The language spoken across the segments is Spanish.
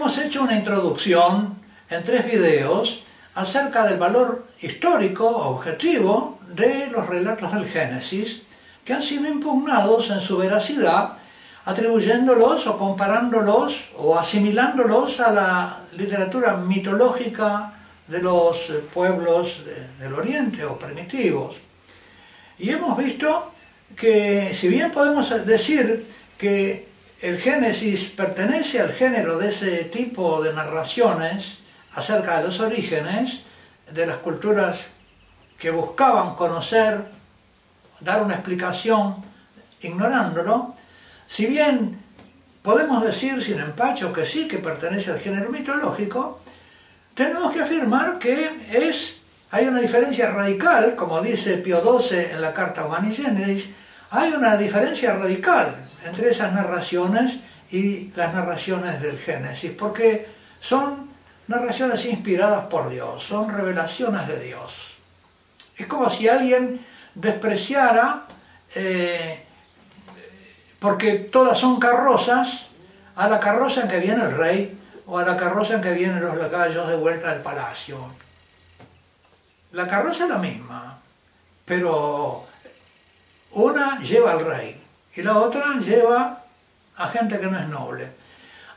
hemos hecho una introducción en tres videos acerca del valor histórico objetivo de los relatos del Génesis que han sido impugnados en su veracidad atribuyéndolos o comparándolos o asimilándolos a la literatura mitológica de los pueblos del Oriente o primitivos. Y hemos visto que si bien podemos decir que el Génesis pertenece al género de ese tipo de narraciones acerca de los orígenes de las culturas que buscaban conocer, dar una explicación ignorándolo, si bien podemos decir sin empacho que sí que pertenece al género mitológico, tenemos que afirmar que es, hay una diferencia radical, como dice Pío XII en la Carta Humani Generis, hay una diferencia radical entre esas narraciones y las narraciones del Génesis, porque son narraciones inspiradas por Dios, son revelaciones de Dios. Es como si alguien despreciara eh, porque todas son carrozas, a la carroza en que viene el rey o a la carroza en que vienen los lacayos de vuelta al palacio. La carroza es la misma, pero una lleva al rey y la otra lleva a gente que no es noble.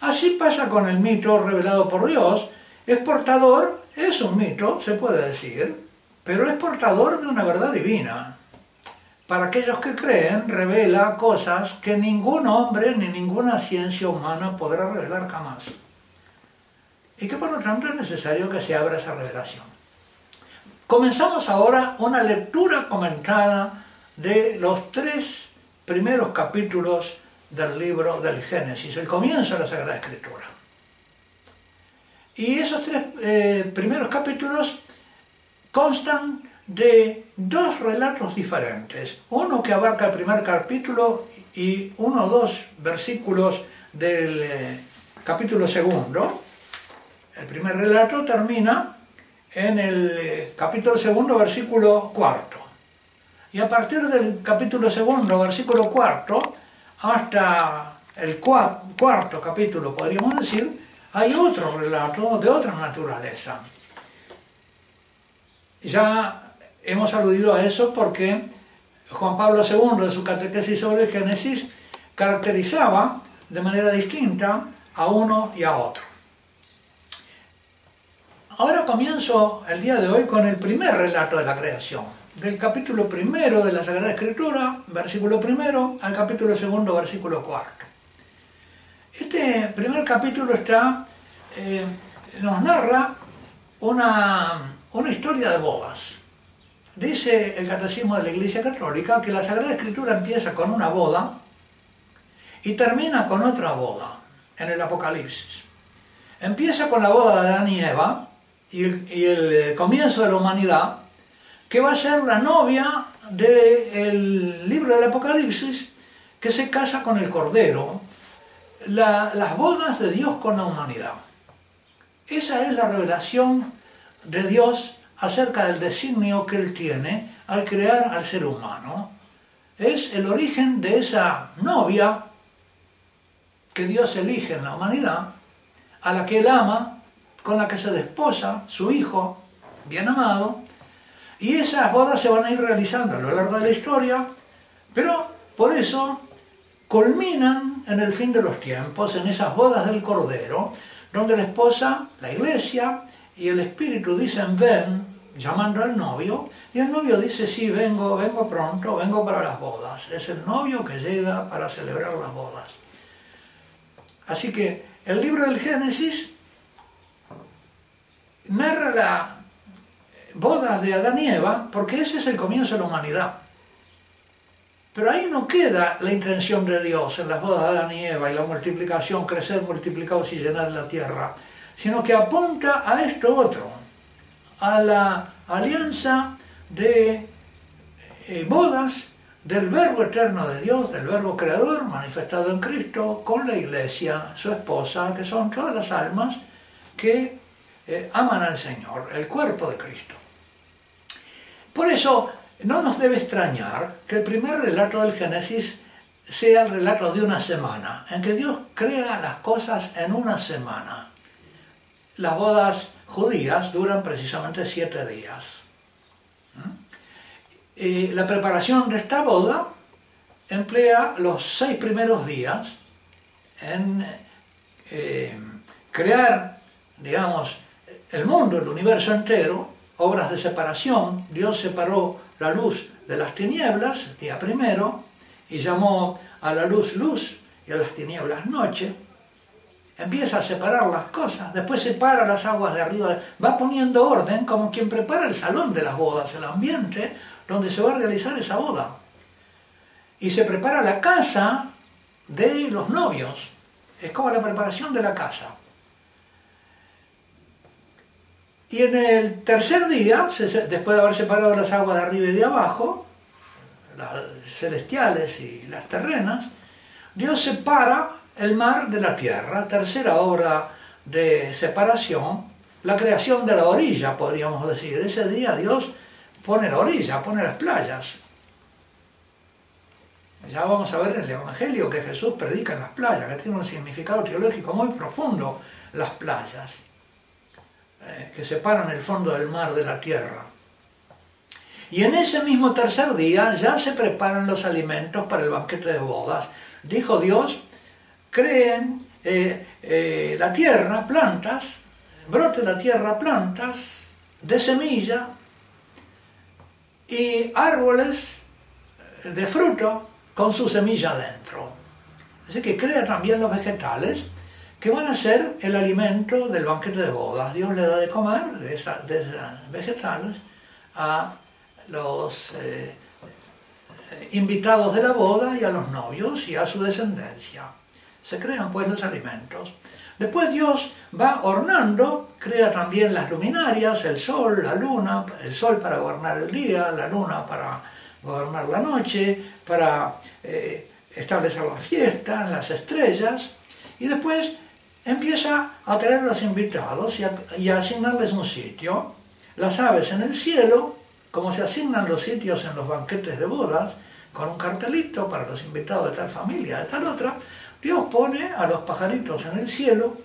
Así pasa con el mito revelado por Dios. Es portador, es un mito, se puede decir, pero es portador de una verdad divina para aquellos que creen, revela cosas que ningún hombre ni ninguna ciencia humana podrá revelar jamás. Y que por lo tanto es necesario que se abra esa revelación. Comenzamos ahora una lectura comentada de los tres primeros capítulos del libro del Génesis, el comienzo de la Sagrada Escritura. Y esos tres eh, primeros capítulos constan de dos relatos diferentes. Uno que abarca el primer capítulo y uno o dos versículos del eh, capítulo segundo. El primer relato termina en el eh, capítulo segundo, versículo cuarto. Y a partir del capítulo segundo, versículo cuarto, hasta el cuarto capítulo, podríamos decir, hay otro relato de otra naturaleza. Ya hemos aludido a eso porque Juan Pablo II, en su catequesis sobre el Génesis, caracterizaba de manera distinta a uno y a otro. Ahora comienzo el día de hoy con el primer relato de la creación, del capítulo primero de la Sagrada Escritura, versículo primero, al capítulo segundo, versículo cuarto. Este primer capítulo está, eh, nos narra una, una historia de bodas Dice el Catecismo de la Iglesia Católica que la Sagrada Escritura empieza con una boda y termina con otra boda en el Apocalipsis. Empieza con la boda de Adán y Eva y el, comienzo de la humanidad, que va a ser la novia del libro del Apocalipsis, que se casa con el Cordero, las bodas de Dios con la humanidad. Esa es la revelación de Dios acerca del designio que Él tiene al crear al ser humano. Es el origen de esa novia que Dios elige en la humanidad, a la que Él ama, con la que se desposa, su Hijo, bien amado, y esas bodas se van a ir realizando a lo largo de la historia, pero por eso culminan en el fin de los tiempos, en esas bodas del Cordero, donde la esposa, la iglesia y el Espíritu dicen ven, llamando al novio y el novio dice, sí, vengo, vengo pronto, vengo para las bodas. Es el novio que llega para celebrar las bodas. Así que el libro del Génesis narra la boda de Adán y Eva porque ese es el comienzo de la humanidad. Pero ahí no queda la intención de Dios en las bodas de Adán y Eva y la multiplicación, crecer multiplicados y llenar la tierra, sino que apunta a esto otro, a la alianza de eh, bodas del Verbo eterno de Dios, del Verbo creador manifestado en Cristo, con la iglesia, su esposa, que son todas las almas que eh, aman al Señor, el cuerpo de Cristo. Por eso no nos debe extrañar que el primer relato del Génesis sea el relato de una semana, en que Dios crea las cosas en una semana. las bodas judías duran precisamente siete días. ¿Mm? la preparación de esta boda emplea los seis primeros días en eh, crear, digamos, el mundo, el universo entero, obras de separación. Dios separó la luz de las tinieblas, día primero, y llamó a la luz luz y a las tinieblas noche. Empieza a separar las cosas, después separa las aguas de arriba, va poniendo orden como quien prepara el salón de las bodas, el ambiente donde se va a realizar esa boda. Y se prepara la casa de los novios, es como la preparación de la casa. Y en el tercer día, después de haber separado las aguas de arriba y de abajo, las celestiales y las terrenas, Dios separa el mar de la tierra, tercera obra de separación, la creación de la orilla, podríamos decir. Ese día Dios pone la orilla, pone las playas. Ya vamos a ver en el Evangelio que Jesús predica en las playas, que tiene un significado teológico muy profundo las playas. Eh, que separan el fondo del mar de la tierra. Y en ese mismo tercer día ya se preparan los alimentos para el banquete de bodas. Dijo Dios, creen eh, eh, la tierra, plantas, brote la tierra plantas de semilla y árboles de fruto con su semilla dentro. Así que crea también los vegetales que van a ser el alimento del banquete de bodas. Dios le da de comer de esas, vegetales a los eh, invitados de la boda y a los novios y a su descendencia. Se crean pues los alimentos. Después Dios va ornando, crea también las luminarias, el sol, la luna, el sol para gobernar el día, la luna para gobernar la noche, para eh, establecer las fiestas, las estrellas, y después empieza a traer los invitados y a, asignarles un sitio. Las aves en el cielo, como se asignan los sitios en los banquetes de bodas, con un cartelito para los invitados de tal familia, de tal otra, Dios pone a los pajaritos en el cielo,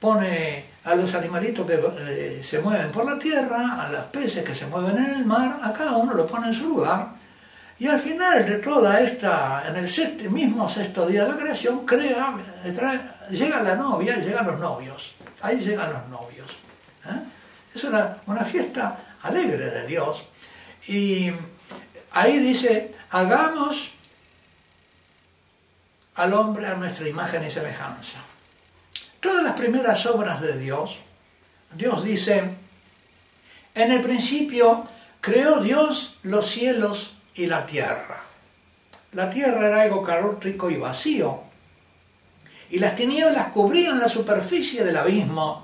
pone a los animalitos que eh, se mueven por la tierra, a los peces que se mueven en el mar, a cada uno lo pone en su lugar. Y al final de toda esta, en el mismo sexto día de la creación, crea, llega la novia llegan los novios. Ahí llegan los novios. ¿eh? Es una, una fiesta alegre de Dios. Y ahí dice, hagamos al hombre a nuestra imagen y semejanza. Todas las primeras obras de Dios, Dios dice, en el principio creó Dios los cielos y la tierra. La tierra era algo caótico y vacío, y las tinieblas cubrían la superficie del abismo,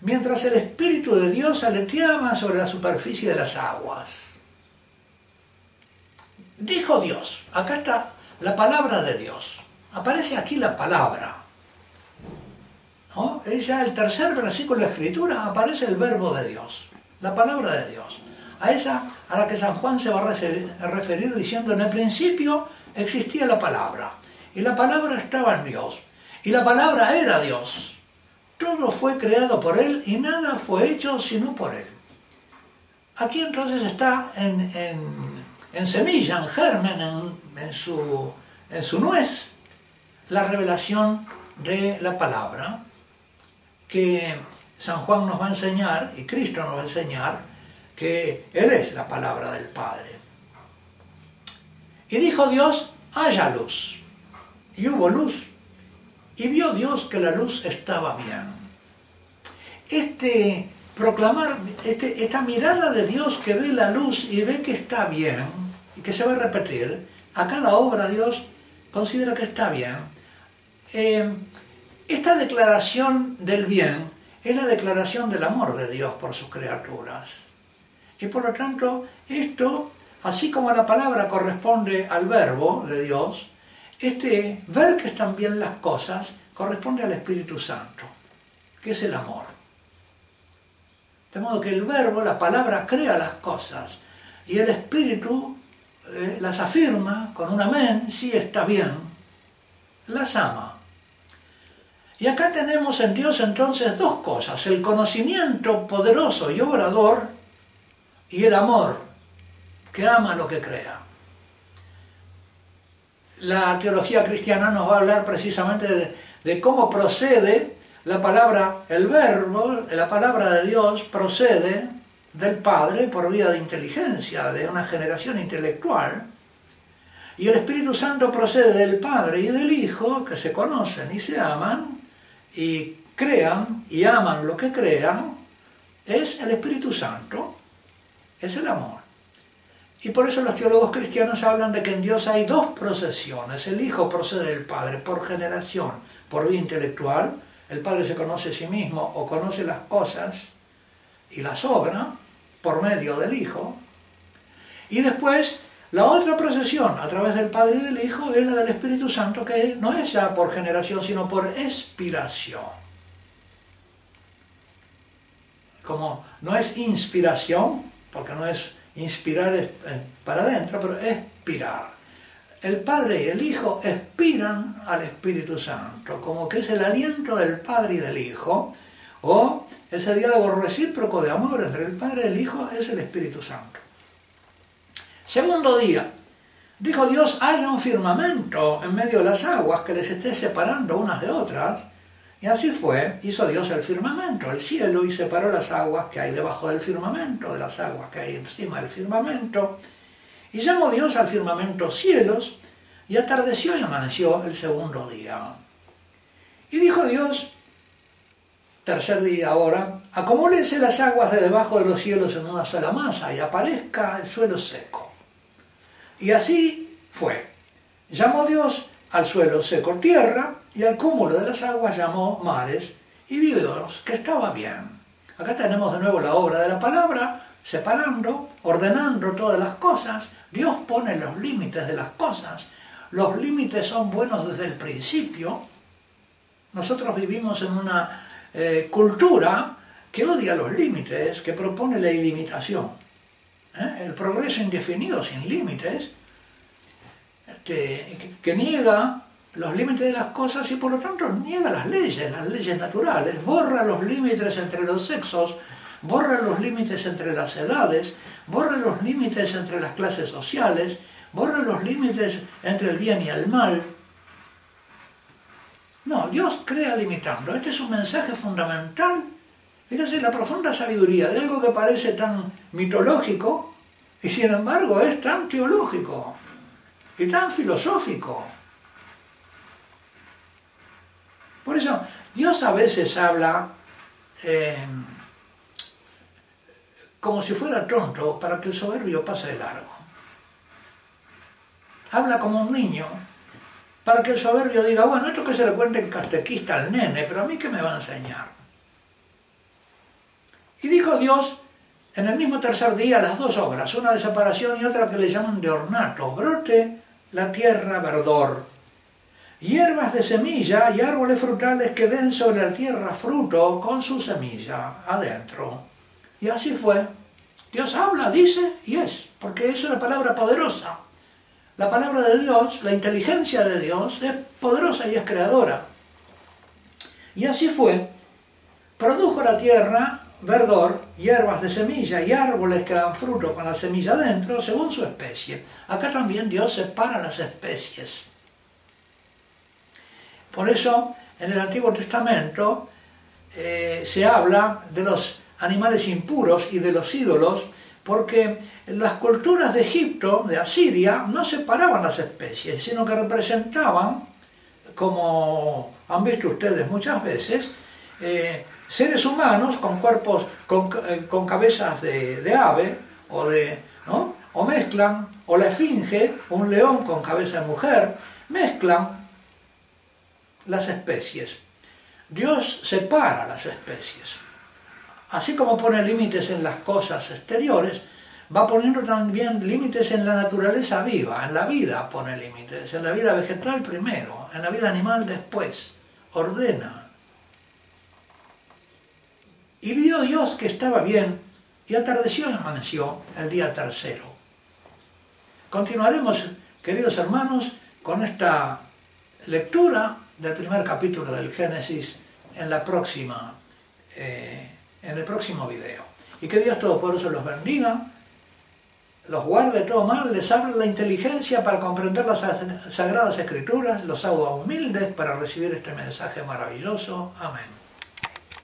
mientras el Espíritu de Dios aleteaba sobre la superficie de las aguas. Dijo Dios, acá está la palabra de Dios, aparece aquí la palabra. ¿no? ya el tercer versículo de la Escritura aparece el verbo de Dios, la palabra de Dios a esa a la que San Juan se va a referir diciendo en el principio existía la palabra y la palabra estaba en Dios y la palabra era Dios. Todo fue creado por Él y nada fue hecho sino por Él. Aquí entonces está en, semilla, en germen, en, su, en su nuez, la revelación de la palabra que San Juan nos va a enseñar y Cristo nos va a enseñar que Él es la palabra del Padre. Y dijo Dios, haya luz. Y hubo luz. Y vio Dios que la luz estaba bien. Este proclamar, este, esta mirada de Dios que ve la luz y ve que está bien, y que se va a repetir, a cada obra Dios considera que está bien. Eh, esta declaración del bien es la declaración del amor de Dios por sus criaturas. Y por lo tanto, esto, así como la palabra corresponde al verbo de Dios, este ver que están bien las cosas corresponde al Espíritu Santo, que es el amor. De modo que el verbo, la palabra, crea las cosas y el Espíritu eh, las afirma con un amén, sí está bien, las ama. Y acá tenemos en Dios entonces dos cosas, el conocimiento poderoso y obrador y el amor que ama lo que crea. La teología cristiana nos va a hablar precisamente de, de cómo procede la palabra, el verbo, la palabra de Dios procede del Padre por vía de inteligencia, de una generación intelectual, y el Espíritu Santo procede del Padre y del Hijo, que se conocen y se aman, y crean y aman lo que crean, es el Espíritu Santo, es el amor. Y por eso los teólogos cristianos hablan de que en Dios hay dos procesiones. El Hijo procede del Padre por generación, por vía intelectual. El Padre se conoce a sí mismo o conoce las cosas y las obra por medio del Hijo. Y después la otra procesión a través del Padre y del Hijo es la del Espíritu Santo, que no es ya por generación, sino por expiración. Como no es inspiración, porque no es inspirar para adentro, pero expirar. El Padre y el Hijo expiran al Espíritu Santo, como que es el aliento del Padre y del Hijo, o ese diálogo recíproco de amor entre el Padre y el Hijo es el Espíritu Santo. Segundo día, dijo Dios, haya un firmamento en medio de las aguas que les esté separando unas de otras. Y así fue, hizo Dios el firmamento, el cielo, y separó las aguas que hay debajo del firmamento, de las aguas que hay encima del firmamento. Y llamó Dios al firmamento cielos, y atardeció y amaneció el segundo día. Y dijo Dios, tercer día ahora, acumúlense las aguas de debajo de los cielos en una sola masa y aparezca el suelo seco. Y así fue. Llamó Dios al suelo seco tierra y al cúmulo de las aguas llamó mares y Dios que estaba bien. Acá tenemos de nuevo la obra de la palabra, separando, ordenando todas las cosas. Dios pone los límites de las cosas. Los límites son buenos desde el principio. Nosotros vivimos en una eh, cultura que odia los límites, que propone la ilimitación. ¿eh? el progreso indefinido sin límites, este, que, niega los límites de las cosas y por lo tanto niega las leyes, las leyes naturales, borra los límites entre los sexos, borra los límites entre las edades, borra los límites entre las clases sociales, borra los límites entre el bien y el mal. No, Dios crea limitando. Este es un mensaje fundamental Fíjense la profunda sabiduría de algo que parece tan mitológico y sin embargo es tan teológico y tan filosófico. Por eso Dios a veces habla eh, como si fuera tonto para que el soberbio pase de largo. Habla como un niño para que el soberbio diga, bueno, esto que se le cuente en catequista al nene, pero a mí qué me va a enseñar. Y dijo Dios en el mismo tercer día las dos obras, una de separación y otra que le llaman de ornato, brote la tierra verdor, hierbas de semilla y árboles frutales que den sobre la tierra fruto con su semilla adentro. Y así fue. Dios habla, dice y es, porque es una palabra poderosa. La palabra de Dios, la inteligencia de Dios es poderosa y es creadora. Y así fue. Produjo la tierra verdor, hierbas de semilla y árboles que dan fruto con la semilla dentro según su especie. Acá también Dios separa las especies. Por eso en el Antiguo Testamento eh, se habla de los animales impuros y de los ídolos, porque las culturas de Egipto, de Asiria, no separaban las especies, sino que representaban, como han visto ustedes muchas veces, eh, seres humanos con cuerpos, con, eh, cabezas de, ave, o, de, ¿no? o mezclan, o la esfinge, un león con cabeza de mujer, mezclan las especies. Dios separa las especies. Así como pone límites en las cosas exteriores, va poniendo también límites en la naturaleza viva, en la vida pone límites, en la vida vegetal primero, en la vida animal después, ordena. Y vio Dios que estaba bien, y atardeció y amaneció el día tercero. Continuaremos, queridos hermanos, con esta lectura del primer capítulo del Génesis en la próxima, eh, en el próximo video. Y que Dios Todopoderoso los bendiga, los guarde de todo mal, les hable la inteligencia para comprender las sagradas escrituras, los hago humildes para recibir este mensaje maravilloso. Amén.